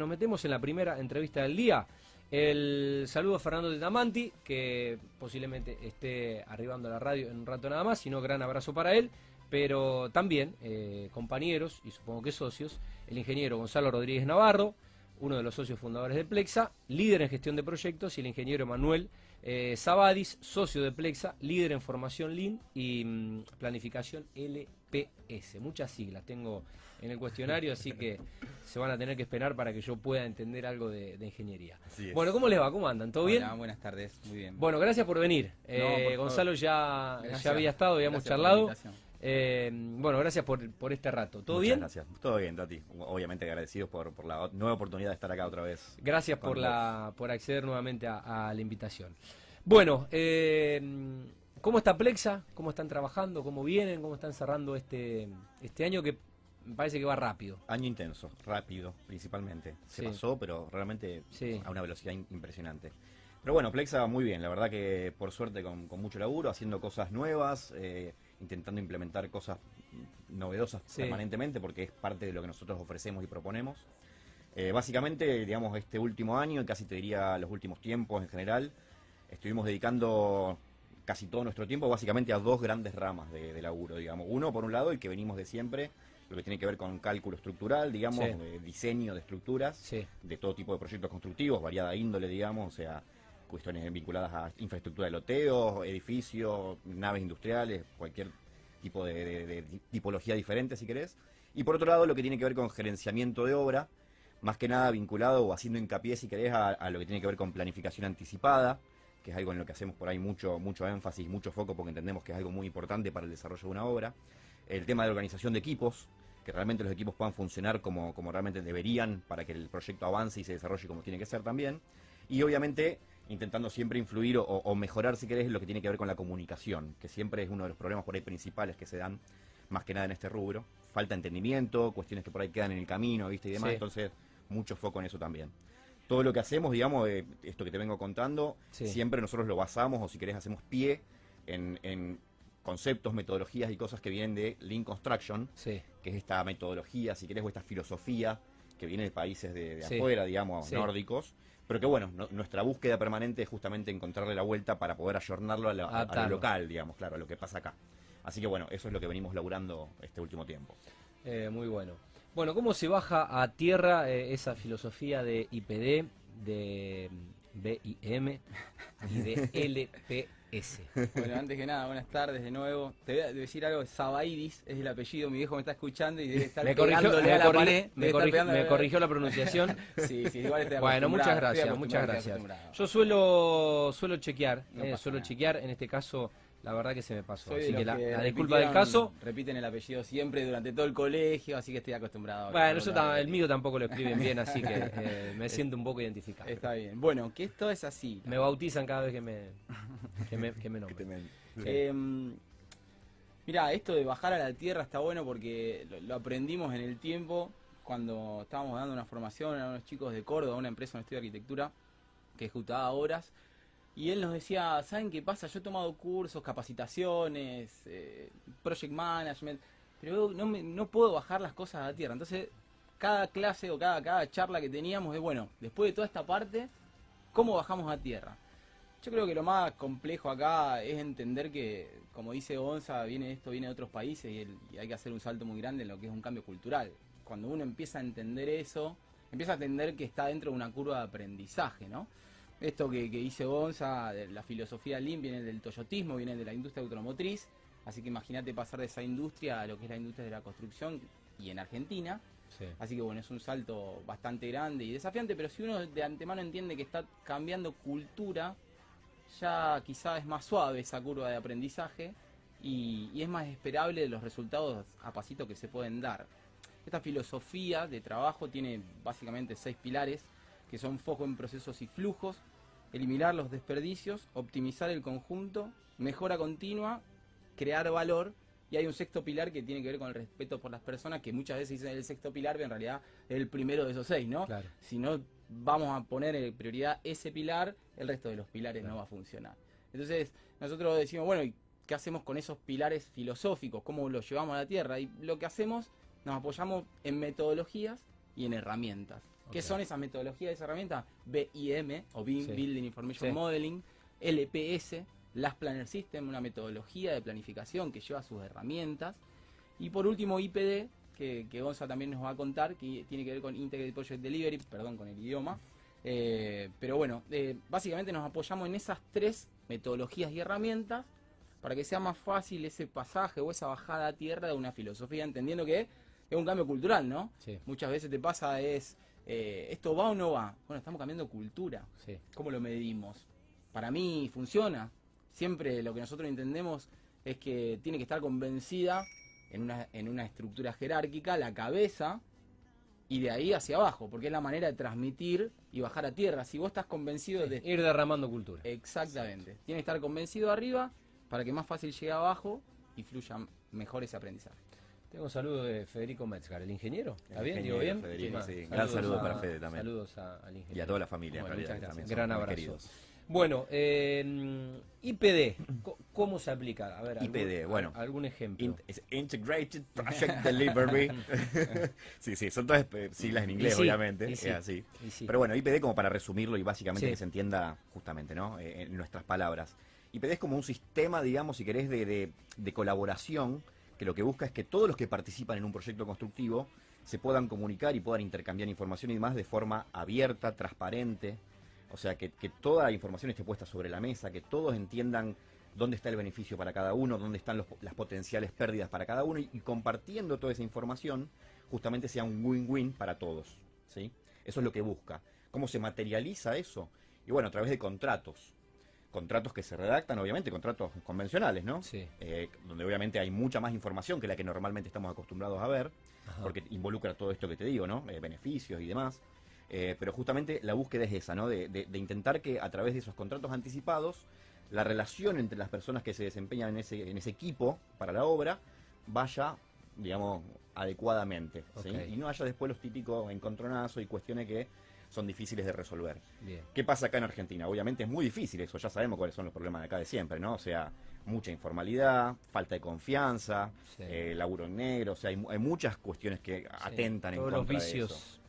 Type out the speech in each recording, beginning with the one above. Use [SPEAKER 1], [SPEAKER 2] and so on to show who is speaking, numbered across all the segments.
[SPEAKER 1] Nos metemos en la primera entrevista del día. El saludo a Fernando de Damanti, que posiblemente esté arribando a la radio en un rato nada más, sino gran abrazo para él. Pero también eh, compañeros, y supongo que socios, el ingeniero Gonzalo Rodríguez Navarro, uno de los socios fundadores de Plexa, líder en gestión de proyectos, y el ingeniero Manuel eh, socio de Plexa, líder en formación Lean y mm, planificación LPS. Muchas siglas tengo en el cuestionario, así que se van a tener que esperar para que yo pueda entender algo de, ingeniería. Bueno, ¿cómo les va? ¿Cómo andan? ¿Todo bien?
[SPEAKER 2] buenas tardes, muy bien.
[SPEAKER 1] Bueno, gracias por venir. Eh, Gonzalo ya, ya había estado, habíamos charlado. Eh, bueno, gracias por, por este rato. ¿Todo bien?
[SPEAKER 3] Gracias. Todo bien, Tati. Obviamente agradecidos por, por, la nueva oportunidad de estar acá otra vez.
[SPEAKER 1] Gracias por, la, por acceder nuevamente a, la invitación. Bueno, eh, ¿cómo está Plexa? ¿Cómo están trabajando? ¿Cómo vienen? ¿Cómo están cerrando este, este año que me parece que va rápido?
[SPEAKER 3] Año intenso, rápido principalmente. Se pasó, pero realmente a una velocidad impresionante. Pero bueno, Plexa muy bien, la verdad que por suerte con, mucho laburo, haciendo cosas nuevas. Eh, intentando implementar cosas novedosas permanentemente porque es parte de lo que nosotros ofrecemos y proponemos. Eh, básicamente, digamos, este último año, y casi te diría los últimos tiempos en general, estuvimos dedicando casi todo nuestro tiempo básicamente a dos grandes ramas de, laburo, digamos. Uno, por un lado, el que venimos de siempre, lo que tiene que ver con cálculo estructural, digamos, diseño de estructuras, de todo tipo de proyectos constructivos, variada índole, digamos, o sea, cuestiones vinculadas a infraestructura de loteo, edificios, naves industriales, cualquier tipo de, tipología diferente, si querés. Y por otro lado, lo que tiene que ver con gerenciamiento de obra, más que nada vinculado o haciendo hincapié, si querés, a, lo que tiene que ver con planificación anticipada, que es algo en lo que hacemos por ahí mucho, mucho énfasis, mucho foco, porque entendemos que es algo muy importante para el desarrollo de una obra. El tema de organización de equipos, que realmente los equipos puedan funcionar como, como realmente deberían para que el proyecto avance y se desarrolle como tiene que ser también. Y obviamente intentando siempre influir o, mejorar, si querés, lo que tiene que ver con la comunicación, que siempre es uno de los problemas por ahí principales que se dan, más que nada en este rubro. Falta entendimiento, cuestiones que por ahí quedan en el camino, ¿viste? Y demás, entonces mucho foco en eso también. Todo lo que hacemos, digamos, eh, esto que te vengo contando, siempre nosotros lo basamos, o si querés, hacemos pie en, conceptos, metodologías y cosas que vienen de Lean Construction, que es esta metodología, si querés, o esta filosofía que viene de países de, afuera, digamos, nórdicos, pero que bueno, nuestra búsqueda permanente es justamente encontrarle la vuelta para poder ayornarlo a, lo local, digamos, claro, a lo que pasa acá. Así que bueno, eso es lo que venimos laburando este último tiempo.
[SPEAKER 1] Eh, muy bueno. Bueno, ¿cómo se baja a tierra eh, esa filosofía de IPD, de BIM y de LP
[SPEAKER 2] Bueno, antes que nada, buenas tardes de nuevo. Te voy a decir algo, Sabaidis es el apellido, mi viejo me está escuchando y debe estar
[SPEAKER 1] me corrigió, me, la me, corrigió la pronunciación.
[SPEAKER 2] sí, sí, igual
[SPEAKER 1] Bueno, muchas gracias, muchas gracias. Yo suelo suelo chequear, eh, suelo chequear, en este caso la verdad que se me pasó. así que, la, disculpa del caso.
[SPEAKER 2] Repiten el apellido siempre durante todo el colegio, así que estoy acostumbrado.
[SPEAKER 1] Bueno, yo el mío tampoco lo escriben bien, así que eh, me siento un poco identificado.
[SPEAKER 2] Está bien. Bueno, que esto es así.
[SPEAKER 1] Me bautizan cada vez que me, que me, que me nombran.
[SPEAKER 2] Em, mira, esto de bajar a la tierra está bueno porque lo, aprendimos en el tiempo cuando estábamos dando una formación a unos chicos de Córdoba, una empresa, un estudio de arquitectura, que ejecutaba horas y él nos decía, ¿saben qué pasa? Yo he tomado cursos, capacitaciones, eh, project management, pero no, me, no puedo bajar las cosas a tierra. Entonces, cada clase o cada, cada charla que teníamos es, bueno, después de toda esta parte, ¿cómo bajamos a tierra? Yo creo que lo más complejo acá es entender que, como dice Gonza, viene esto viene de otros países y hay que hacer un salto muy grande en lo que es un cambio cultural. Cuando uno empieza a entender eso, empieza a entender que está dentro de una curva de aprendizaje, ¿no? Esto que, dice Gonza, la filosofía Lean viene del toyotismo, viene de la industria automotriz, así que imagínate pasar de esa industria a lo que es la industria de la construcción y en Argentina. Así que bueno, es un salto bastante grande y desafiante, pero si uno de antemano entiende que está cambiando cultura, ya quizá es más suave esa curva de aprendizaje y, y es más esperable los resultados a pasito que se pueden dar. Esta filosofía de trabajo tiene básicamente seis pilares, que son foco en procesos y flujos, eliminar los desperdicios, optimizar el conjunto, mejora continua, crear valor. Y hay un sexto pilar que tiene que ver con el respeto por las personas, que muchas veces dicen el sexto pilar, pero en realidad es el primero de esos seis, ¿no? Si no vamos a poner en prioridad ese pilar, el resto de los pilares no va a funcionar. Entonces, nosotros decimos, bueno, qué hacemos con esos pilares filosóficos? ¿Cómo los llevamos a la tierra? Y lo que hacemos, nos apoyamos en metodologías y en herramientas. ¿Qué son esas metodologías, esas herramientas? BIM o BIM, Building Information Modeling, LPS, Las Planner System, una metodología de planificación que lleva sus herramientas. Y por último, IPD, que, que Gonza también nos va a contar, que tiene que ver con Integrated Project Delivery, perdón, con el idioma. Eh, pero bueno, eh, básicamente nos apoyamos en esas tres metodologías y herramientas para que sea más fácil ese pasaje o esa bajada a tierra de una filosofía, entendiendo que es un cambio cultural, ¿no? Muchas veces te pasa es, eh, ¿esto va o no va? Bueno, estamos cambiando cultura. ¿Cómo lo medimos? Para mí funciona. Siempre lo que nosotros entendemos es que tiene que estar convencida en una, en una estructura jerárquica la cabeza y de ahí hacia abajo, porque es la manera de transmitir y bajar a tierra. Si vos estás convencido de...
[SPEAKER 1] Ir derramando cultura.
[SPEAKER 2] Exactamente. Tiene que estar convencido arriba para que más fácil llegue abajo y fluya mejor ese aprendizaje.
[SPEAKER 1] Tengo un saludo de Federico Metzgar, el ingeniero. ¿Está bien? ¿Digo bien?
[SPEAKER 3] sí. Gran saludo para Fede también.
[SPEAKER 1] Saludos al ingeniero.
[SPEAKER 3] Y a toda la familia.
[SPEAKER 1] muchas gracias. Gran abrazo. Bueno, eh, IPD, ¿cómo se aplica?
[SPEAKER 3] A ver, IPD, bueno.
[SPEAKER 1] Algún ejemplo.
[SPEAKER 3] Integrated Project Delivery. sí, sí, son todas eh, siglas en inglés, obviamente. Sí, así. Pero bueno, IPD como para resumirlo y básicamente que se entienda justamente, ¿no? Eh, en nuestras palabras. IPD es como un sistema, digamos, si querés, de, de, colaboración que lo que busca es que todos los que participan en un proyecto constructivo se puedan comunicar y puedan intercambiar información y demás de forma abierta, transparente. O sea, que, toda la información esté puesta sobre la mesa, que todos entiendan dónde está el beneficio para cada uno, dónde están las potenciales pérdidas para cada uno y, compartiendo toda esa información, justamente sea un win-win para todos. ¿sí? Eso es lo que busca. ¿Cómo se materializa eso? Y bueno, a través de contratos contratos que se redactan, obviamente, contratos convencionales, ¿no?
[SPEAKER 1] Sí.
[SPEAKER 3] Eh, donde obviamente hay mucha más información que la que normalmente estamos acostumbrados a ver, porque involucra todo esto que te digo, ¿no? Eh, beneficios y demás. Eh, pero justamente la búsqueda es esa, ¿no? De, de, intentar que a través de esos contratos anticipados, la relación entre las personas que se desempeñan en ese, en ese equipo para la obra vaya, digamos, adecuadamente. ¿sí? Y no haya después los típicos encontronazos y cuestiones que son difíciles de resolver. ¿Qué pasa acá en Argentina? Obviamente es muy difícil eso, ya sabemos cuáles son los problemas de acá de siempre, ¿no? O sea, mucha informalidad, falta de confianza, eh, laburo en negro, o sea, hay, muchas cuestiones que atentan en contra los vicios. de eso.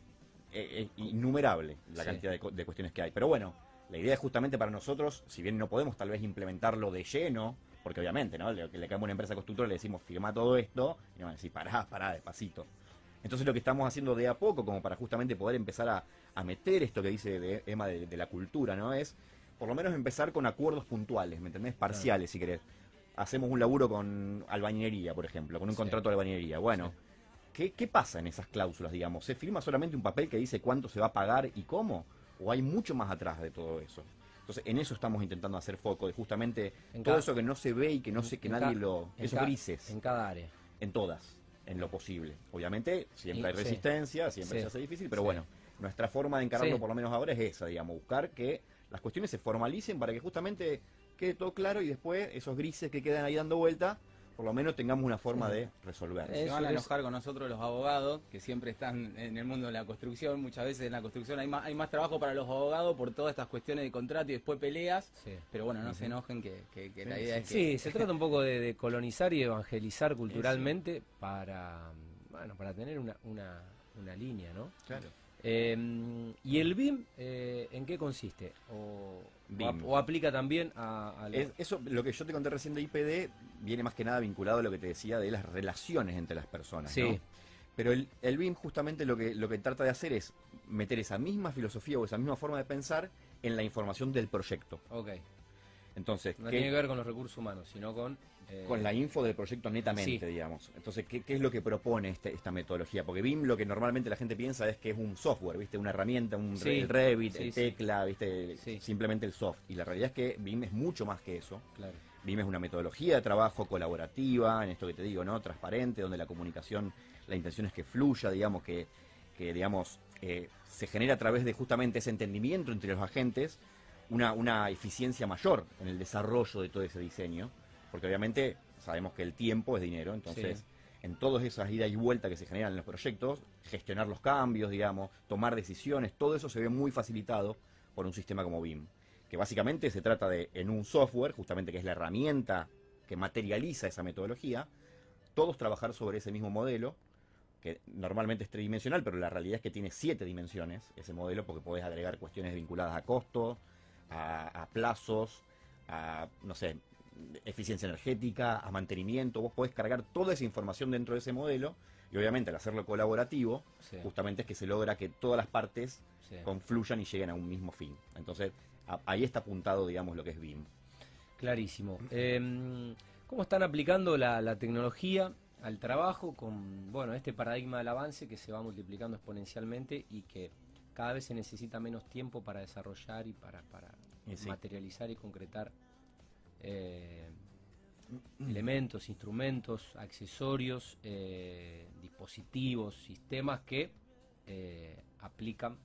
[SPEAKER 3] Eh, eh, innumerable la cantidad de, cuestiones que hay. Pero bueno, la idea es justamente para nosotros, si bien no podemos tal vez implementarlo de lleno, porque obviamente, ¿no? Le, le caemos a una empresa constructora, le decimos firma todo esto, y nos van a decir, pará, pará, despacito. Entonces lo que estamos haciendo de a poco, como para justamente poder empezar a, meter esto que dice de, Emma de, la cultura, ¿no? Es por lo menos empezar con acuerdos puntuales, ¿me entendés? Parciales, si querés. Hacemos un laburo con albañilería, por ejemplo, con un contrato de albañilería. Bueno, ¿qué, pasa en esas cláusulas, digamos? ¿Se firma solamente un papel que dice cuánto se va a pagar y cómo? ¿O hay mucho más atrás de todo eso? Entonces, en eso estamos intentando hacer foco, de justamente todo eso que no se ve y que no sé, que nadie lo... Esos grises.
[SPEAKER 1] En cada área.
[SPEAKER 3] En todas en lo posible. Obviamente, siempre hay resistencia, siempre se hace difícil, pero bueno, nuestra forma de encararlo por lo menos ahora es esa, digamos, buscar que las cuestiones se formalicen para que justamente quede todo claro y después esos grises que quedan ahí dando vuelta por lo menos tengamos una forma de resolver.
[SPEAKER 2] Se van a enojar con nosotros los abogados, que siempre están en el mundo de la construcción. Muchas veces en la construcción hay más, hay más trabajo para los abogados por todas estas cuestiones de contrato y después peleas. Pero bueno, no se enojen que, la idea es que...
[SPEAKER 1] Sí, se trata un poco de, colonizar y evangelizar culturalmente para, bueno, para tener una, una, una línea, ¿no?
[SPEAKER 3] Claro.
[SPEAKER 1] Em, ¿Y el BIM eh, en qué consiste? ¿O, o, aplica también a,
[SPEAKER 3] Eso, lo que yo te conté recién de IPD, viene más que nada vinculado a lo que te decía de las relaciones entre las personas. Sí. Pero el, el, BIM justamente lo que, lo que trata de hacer es meter esa misma filosofía o esa misma forma de pensar en la información del proyecto.
[SPEAKER 1] Ok.
[SPEAKER 3] Entonces,
[SPEAKER 1] no tiene que ver con los recursos humanos, sino con
[SPEAKER 3] eh, con la info del proyecto netamente, digamos. Entonces, ¿qué, es lo que propone este, esta metodología? Porque BIM lo que normalmente la gente piensa es que es un software, ¿viste? Una herramienta, un Revit, tecla, ¿viste? Simplemente el soft. Y la realidad es que BIM es mucho más que eso.
[SPEAKER 1] Claro.
[SPEAKER 3] BIM es una metodología de trabajo colaborativa, en esto que te digo, ¿no? Transparente, donde la comunicación, la intención es que fluya, digamos, que, que digamos, eh, se genera a través de justamente ese entendimiento entre los agentes, una, una eficiencia mayor en el desarrollo de todo ese diseño porque obviamente sabemos que el tiempo es dinero, entonces en todas esas idas y vueltas que se generan en los proyectos, gestionar los cambios, digamos, tomar decisiones, todo eso se ve muy facilitado por un sistema como BIM, que básicamente se trata de, en un software, justamente que es la herramienta que materializa esa metodología, todos trabajar sobre ese mismo modelo, que normalmente es tridimensional, pero la realidad es que tiene siete dimensiones ese modelo, porque podés agregar cuestiones vinculadas a costo, a, plazos, a, no sé, eficiencia energética, a mantenimiento. Vos podés cargar toda esa información dentro de ese modelo y obviamente al hacerlo colaborativo, justamente es que se logra que todas las partes confluyan y lleguen a un mismo fin. Entonces, ahí está apuntado, digamos, lo que es BIM.
[SPEAKER 1] Clarísimo. Em, ¿Cómo están aplicando la, tecnología al trabajo con bueno este paradigma del avance que se va multiplicando exponencialmente y que cada vez se necesita menos tiempo para desarrollar y para, para materializar y concretar eh, elementos, instrumentos, accesorios, eh, dispositivos, sistemas que eh, aplican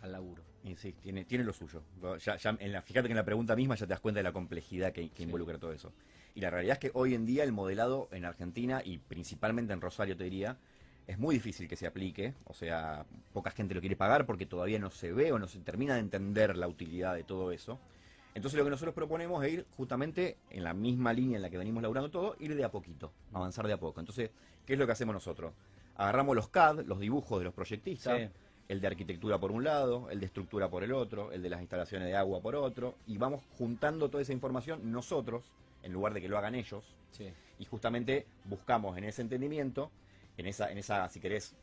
[SPEAKER 1] al laburo.
[SPEAKER 3] Y sí, tiene, tiene lo suyo. Ya, en la, fíjate que en la pregunta misma ya te das cuenta de la complejidad que, involucra todo eso. Y la realidad es que hoy en día el modelado en Argentina y principalmente en Rosario, te diría, es muy difícil que se aplique. O sea, poca gente lo quiere pagar porque todavía no se ve o no se termina de entender la utilidad de todo eso. Entonces lo que nosotros proponemos es ir justamente en la misma línea en la que venimos laburando todo, ir de a poquito, avanzar de a poco. Entonces, ¿qué es lo que hacemos nosotros? Agarramos los CAD, los dibujos de los proyectistas, el de arquitectura por un lado, el de estructura por el otro, el de las instalaciones de agua por otro, y vamos juntando toda esa información nosotros, en lugar de que lo hagan ellos, y justamente buscamos en ese entendimiento, en esa, en esa, si querés,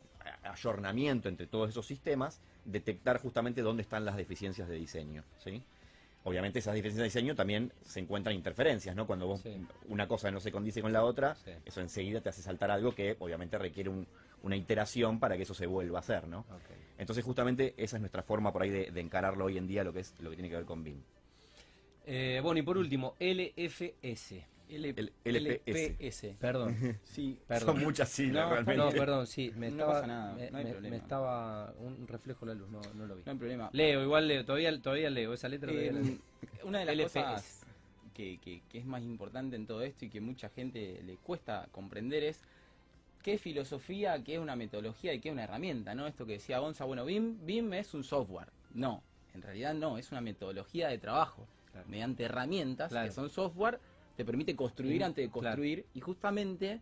[SPEAKER 3] ayornamiento entre todos esos sistemas, detectar justamente dónde están las deficiencias de diseño, ¿sí? obviamente esas diferencias de diseño también se encuentran interferencias, ¿no? Cuando vos una cosa no se condice con la otra, eso enseguida te hace saltar algo que obviamente requiere una iteración para que eso se vuelva a hacer, ¿no? Entonces justamente esa es nuestra forma por ahí de, encararlo hoy en día lo que es lo que tiene que ver con BIM.
[SPEAKER 1] Eh, bueno, y por último, LFS.
[SPEAKER 3] El LPS.
[SPEAKER 1] Perdón.
[SPEAKER 3] Sí, perdón. Son muchas siglas
[SPEAKER 1] no, realmente. No, perdón, sí. Me no estaba, pasa nada, me, no hay problema. me, estaba un reflejo de la luz, no, no lo vi.
[SPEAKER 2] No hay problema.
[SPEAKER 1] Leo, igual leo, todavía, todavía leo esa letra.
[SPEAKER 2] Eh, una de las cosas que, que, que, es más importante en todo esto y que mucha gente le cuesta comprender es qué es filosofía, qué es una metodología y qué es una herramienta, ¿no? Esto que decía Gonza, bueno, BIM, BIM es un software. No, en realidad no, es una metodología de trabajo. Mediante herramientas que son software te permite construir antes de construir y justamente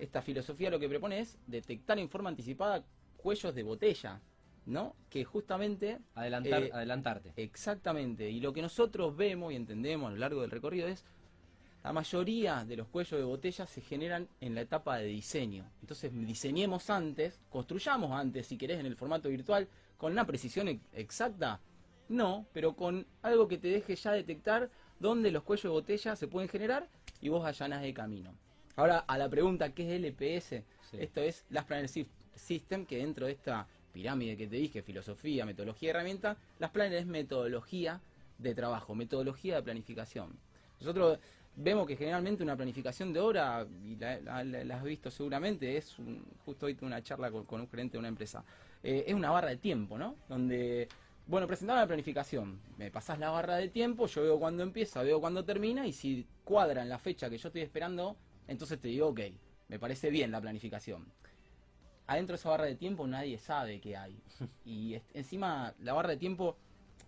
[SPEAKER 2] esta filosofía lo que propone es detectar en forma anticipada cuellos de botella, ¿no? Que justamente...
[SPEAKER 1] Adelantar, eh, adelantarte.
[SPEAKER 2] Exactamente, y lo que nosotros vemos y entendemos a lo largo del recorrido es la mayoría de los cuellos de botella se generan en la etapa de diseño. Entonces diseñemos antes, construyamos antes, si querés, en el formato virtual, con una precisión exacta. No, pero con algo que te deje ya detectar donde los cuellos de botella se pueden generar y vos allanas el camino. Ahora, a la pregunta, ¿qué es LPS? Esto es Las Planner System, que dentro de esta pirámide que te dije, filosofía, metodología y herramienta, Las Planner es metodología de trabajo, metodología de planificación. Nosotros vemos que generalmente una planificación de obra, y la, has visto seguramente, es justo hoy tuve una charla con, un gerente de una empresa, eh, es una barra de tiempo, ¿no? Donde bueno, presentame la planificación. Me pasás la barra de tiempo, yo veo cuándo empieza, veo cuándo termina y si cuadra en la fecha que yo estoy esperando, entonces te digo, ok, me parece bien la planificación. Adentro de esa barra de tiempo nadie sabe qué hay. Y encima la barra de tiempo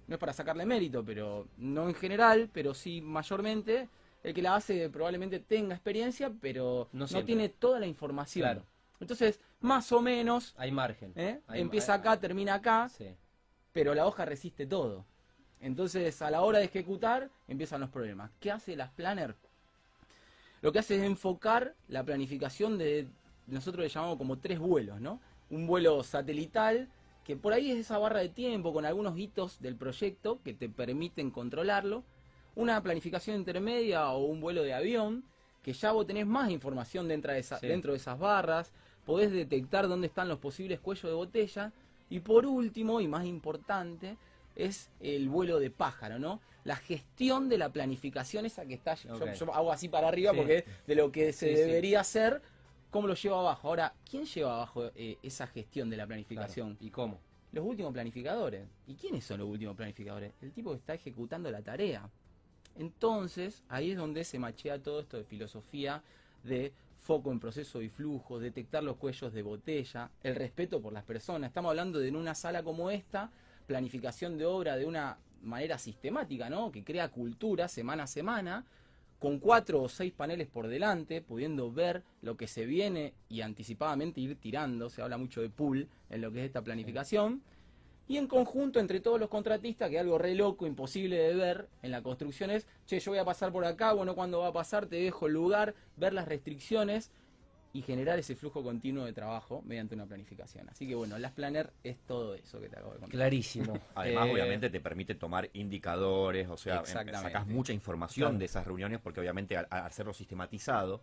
[SPEAKER 2] no es para sacarle mérito, pero no en general, pero sí mayormente. El que la hace probablemente tenga experiencia, pero no, tiene toda la información. Entonces, más o menos...
[SPEAKER 1] Hay margen.
[SPEAKER 2] ¿eh? empieza acá, termina acá. Sí pero la hoja resiste todo. Entonces, a la hora de ejecutar, empiezan los problemas. ¿Qué hace las planner? Lo que hace es enfocar la planificación de, nosotros le llamamos como tres vuelos, ¿no? Un vuelo satelital, que por ahí es esa barra de tiempo con algunos hitos del proyecto que te permiten controlarlo. Una planificación intermedia o un vuelo de avión, que ya vos tenés más información dentro de, dentro de esas barras, podés detectar dónde están los posibles cuellos de botella y por último, y más importante, es el vuelo de pájaro, ¿no? La gestión de la planificación esa que está, yo, hago así para arriba porque de lo que se debería hacer, ¿cómo lo lleva abajo? Ahora, ¿quién lleva abajo eh, esa gestión de la planificación?
[SPEAKER 1] ¿Y cómo?
[SPEAKER 2] Los últimos planificadores. ¿Y quiénes son los últimos planificadores? El tipo que está ejecutando la tarea. Entonces, ahí es donde se machea todo esto de filosofía de foco en proceso y flujo, detectar los cuellos de botella, el respeto por las personas. Estamos hablando de en una sala como esta, planificación de obra de una manera sistemática, ¿no? Que crea cultura semana a semana, con cuatro o seis paneles por delante, pudiendo ver lo que se viene y anticipadamente ir tirando. Se habla mucho de pool en lo que es esta planificación. Y en conjunto, entre todos los contratistas, que es algo re loco, imposible de ver en la construcción es, che, yo voy a pasar por acá, bueno, cuando va a pasar, te dejo el lugar, ver las restricciones y generar ese flujo continuo de trabajo mediante una planificación. Así que bueno, las Planner es todo eso que te acabo de contar.
[SPEAKER 1] Clarísimo.
[SPEAKER 3] Además, eh, obviamente te permite tomar indicadores, o sea, sacas mucha información de esas reuniones porque obviamente al, hacerlo sistematizado,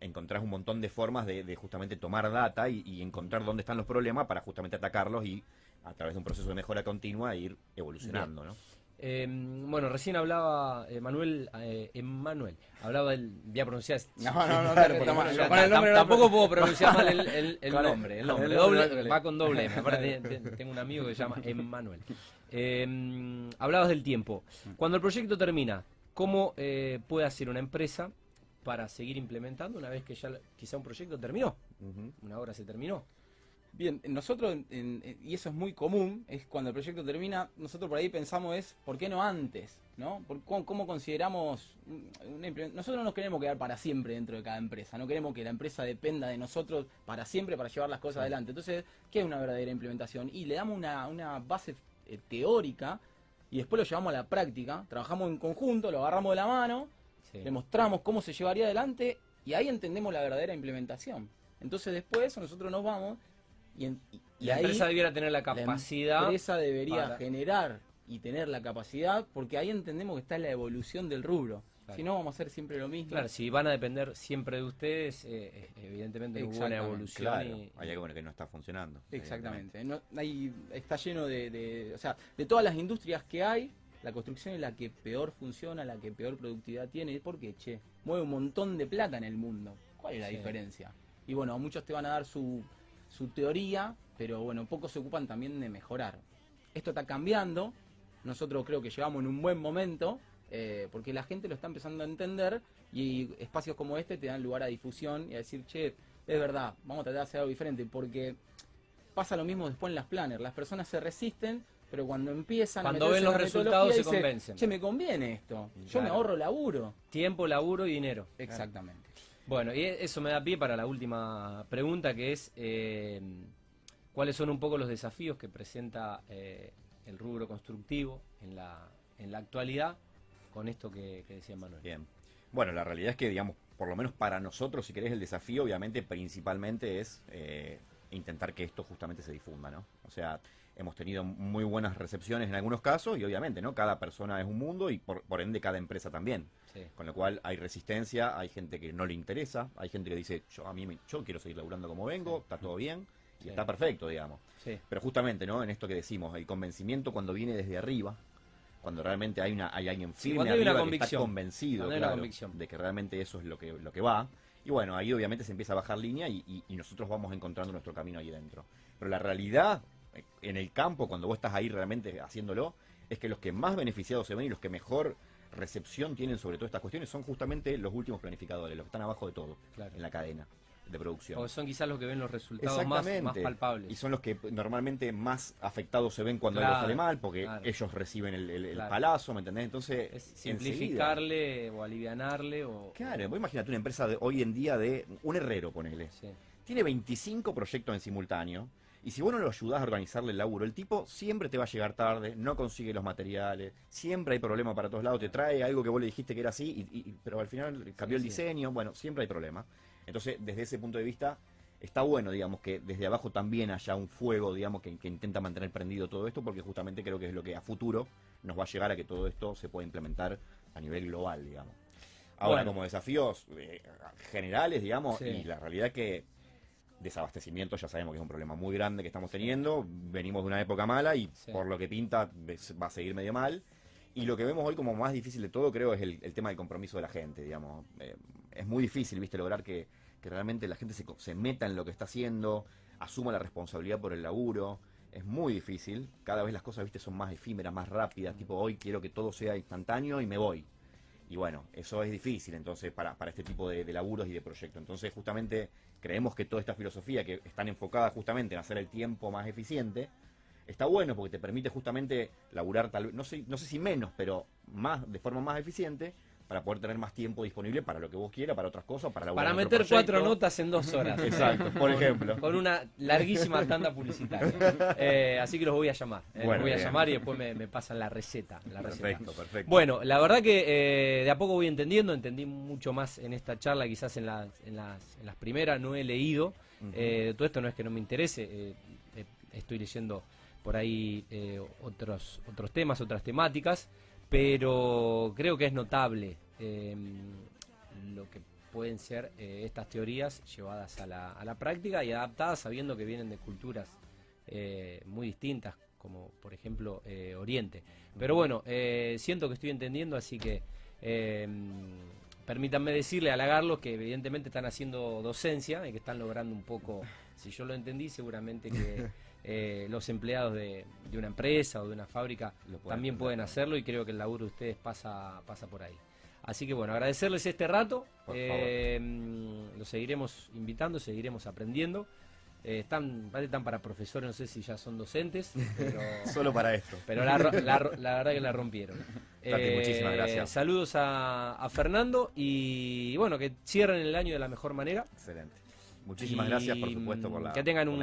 [SPEAKER 3] encontrás un montón de formas de, justamente tomar data y, encontrar dónde están los problemas para justamente atacarlos y a través de un proceso de mejora continua ir evolucionando, ¿no?
[SPEAKER 1] Em, bueno, recién hablaba Manuel, eh, Emmanuel, hablaba del. Voy a pronunciar.
[SPEAKER 2] No, no, no, el
[SPEAKER 1] nombre tampoco puedo pronunciar mal el, el, nombre. El nombre, doble, va con doble Aparte, tengo un amigo que se llama Emmanuel. Eh, hablabas del tiempo. Cuando el proyecto termina, ¿cómo eh, puede hacer una empresa para seguir implementando una vez que ya quizá un proyecto terminó? Una obra se terminó.
[SPEAKER 2] Bien, nosotros, y eso es muy común, es cuando el proyecto termina, nosotros por ahí pensamos es, ¿por qué no antes? ¿no? cómo, consideramos Nosotros no nos queremos quedar para siempre dentro de cada empresa, no queremos que la empresa dependa de nosotros para siempre para llevar las cosas adelante. Entonces, ¿qué es una verdadera implementación? Y le damos una, base eh, teórica y después lo llevamos a la práctica, trabajamos en conjunto, lo agarramos de la mano, le mostramos cómo se llevaría adelante y ahí entendemos la verdadera implementación. Entonces después nosotros nos vamos y,
[SPEAKER 1] la empresa debiera tener la capacidad.
[SPEAKER 2] La empresa debería generar y tener la capacidad, porque ahí entendemos que está la evolución del rubro. Si no, vamos a hacer siempre lo mismo.
[SPEAKER 1] Claro, si van a depender siempre de ustedes, eh, eh, evidentemente hubo una evolución.
[SPEAKER 3] Hay algo que no está funcionando.
[SPEAKER 2] Exactamente. No, está lleno de, O sea, de todas las industrias que hay, la construcción es la que peor funciona, la que peor productividad tiene. Porque, che, mueve un montón de plata en el mundo. ¿Cuál es la diferencia? Y bueno, muchos te van a dar su su teoría, pero bueno, pocos se ocupan también de mejorar. Esto está cambiando, nosotros creo que llegamos en un buen momento, eh, porque la gente lo está empezando a entender y espacios como este te dan lugar a difusión y a decir, che, es verdad, vamos a tratar de hacer algo diferente, porque pasa lo mismo después en las planners, las personas se resisten, pero cuando empiezan
[SPEAKER 1] cuando a ven los resultados se convencen.
[SPEAKER 2] Che, me conviene esto, yo me ahorro laburo.
[SPEAKER 1] Tiempo, laburo y dinero.
[SPEAKER 2] Exactamente.
[SPEAKER 1] Bueno, y eso me da pie para la última pregunta, que es eh, cuáles son un poco los desafíos que presenta eh, el rubro constructivo en la, en la actualidad con esto que, decía Manuel.
[SPEAKER 3] Bien. Bueno, la realidad es que, digamos, por lo menos para nosotros, si querés, el desafío, obviamente, principalmente es eh, intentar que esto justamente se difunda, ¿no? O sea, hemos tenido muy buenas recepciones en algunos casos y obviamente, ¿no? Cada persona es un mundo y por, por ende cada empresa también. Con lo cual hay resistencia, hay gente que no le interesa, hay gente que dice, yo a mí yo quiero seguir laburando como vengo, está todo bien y está perfecto, digamos. Pero justamente, ¿no? En esto que decimos, el convencimiento cuando viene desde arriba, cuando realmente hay una hay alguien firme
[SPEAKER 1] arriba
[SPEAKER 3] que está convencido de que realmente eso es lo que lo que va y bueno ahí obviamente se empieza a bajar línea y, y, nosotros vamos encontrando nuestro camino ahí dentro pero la realidad en el campo cuando vos estás ahí realmente haciéndolo es que los que más beneficiados se ven y los que mejor recepción tienen sobre todas estas cuestiones son justamente los últimos planificadores, los que están abajo de todo en la cadena de producción.
[SPEAKER 1] Porque son quizás los que ven los resultados más, palpables.
[SPEAKER 3] Y son los que normalmente más afectados se ven cuando algo sale mal, porque ellos reciben el, palazo, ¿me entendés? Entonces,
[SPEAKER 1] es simplificarle o alivianarle o...
[SPEAKER 3] Claro, vos imagínate una empresa de hoy en día de un herrero, ponele. Tiene 25 proyectos en simultáneo y si vos no lo ayudás a organizarle el laburo, el tipo siempre te va a llegar tarde, no consigue los materiales, siempre hay problema para todos lados, te trae algo que vos le dijiste que era así, y, pero al final cambió el diseño, bueno, siempre hay problema. Entonces, desde ese punto de vista, está bueno, digamos, que desde abajo también haya un fuego, digamos, que, intenta mantener prendido todo esto, porque justamente creo que es lo que a futuro nos va a llegar a que todo esto se pueda implementar a nivel global, digamos. Ahora, como desafíos eh, generales, digamos, y la realidad es que desabastecimiento ya sabemos que es un problema muy grande que estamos teniendo, venimos de una época mala y por lo que pinta va a seguir medio mal. Y lo que vemos hoy como más difícil de todo creo es el, tema del compromiso de la gente, digamos. Eh, es muy difícil, viste, lograr que, realmente la gente se, se meta en lo que está haciendo, asuma la responsabilidad por el laburo. Es muy difícil, cada vez las cosas, viste, son más efímeras, más rápidas, tipo hoy quiero que todo sea instantáneo y me voy. Y bueno, eso es difícil entonces para, para este tipo de, de laburos y de proyectos. Entonces justamente creemos que toda esta filosofía que están enfocada justamente en hacer el tiempo más eficiente, está bueno porque te permite justamente laburar tal vez, no sé, no sé si menos, pero más, de forma más eficiente, para poder tener más tiempo disponible para lo que vos quieras, para otras cosas, para
[SPEAKER 1] Para meter cuatro notas en dos horas.
[SPEAKER 3] Exacto, por ejemplo.
[SPEAKER 1] Con una larguísima tanda publicitaria. Eh, así que los voy a llamar. Eh, los voy a llamar y después me, pasan la receta,
[SPEAKER 3] perfecto, perfecto.
[SPEAKER 1] Bueno, la verdad que eh, de a poco voy entendiendo, entendí mucho más en esta charla, quizás en las, en las, en las primeras no he leído. todo esto no es que no me interese, estoy leyendo por ahí otros, otros temas, otras temáticas pero creo que es notable em, lo que pueden ser eh, estas teorías llevadas a la, a la, práctica y adaptadas sabiendo que vienen de culturas eh, muy distintas, como por ejemplo eh, Oriente. Pero bueno, siento que estoy entendiendo, así que em, permítanme decirle, halagarlos, que evidentemente están haciendo docencia y que están logrando un poco, si yo lo entendí, seguramente que... Eh, los empleados de, una empresa o de una fábrica también pueden hacerlo y creo que el laburo de ustedes pasa, pasa por ahí. Así que bueno, agradecerles este rato, eh, lo seguiremos invitando, seguiremos aprendiendo. Eh, están, están para profesores, no sé si ya son docentes, pero...
[SPEAKER 3] Solo para esto.
[SPEAKER 1] Pero la, verdad que la rompieron.
[SPEAKER 3] muchísimas gracias.
[SPEAKER 1] Saludos a, a Fernando y bueno, que cierren el año de la mejor manera.
[SPEAKER 3] Excelente. Muchísimas gracias, por supuesto, por la
[SPEAKER 1] Que tengan un,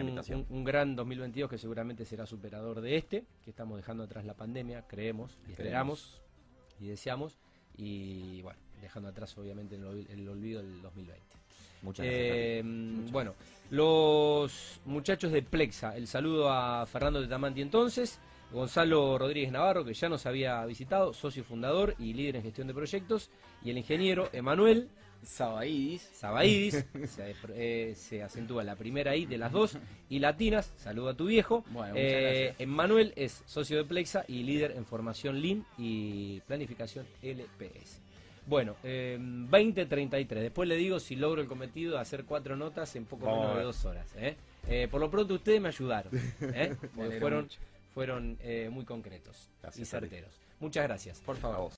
[SPEAKER 1] un, gran 2022 que seguramente será superador de este, que estamos dejando atrás la pandemia, creemos y esperamos y deseamos, y bueno, dejando atrás obviamente el, olvido del 2020.
[SPEAKER 3] Muchas gracias. Eh,
[SPEAKER 1] bueno, los muchachos de Plexa, el saludo a Fernando de Tamanti entonces. Gonzalo Rodríguez Navarro, que ya nos había visitado, socio fundador y líder en gestión de proyectos, y el ingeniero Emanuel
[SPEAKER 2] Sabaidis.
[SPEAKER 1] Sabaidis, se, eh, se, acentúa la primera I de las dos. Y latinas, saludo a tu viejo.
[SPEAKER 2] Bueno, eh,
[SPEAKER 1] Emmanuel es socio de Plexa y líder en formación Lean y planificación LPS. Bueno, eh, 20.33. Después le digo si logro el cometido de hacer cuatro notas en poco menos de dos horas. ¿eh? Eh, por lo pronto ustedes me ayudaron. fueron, fueron muy concretos y certeros. Muchas gracias.
[SPEAKER 2] Por favor.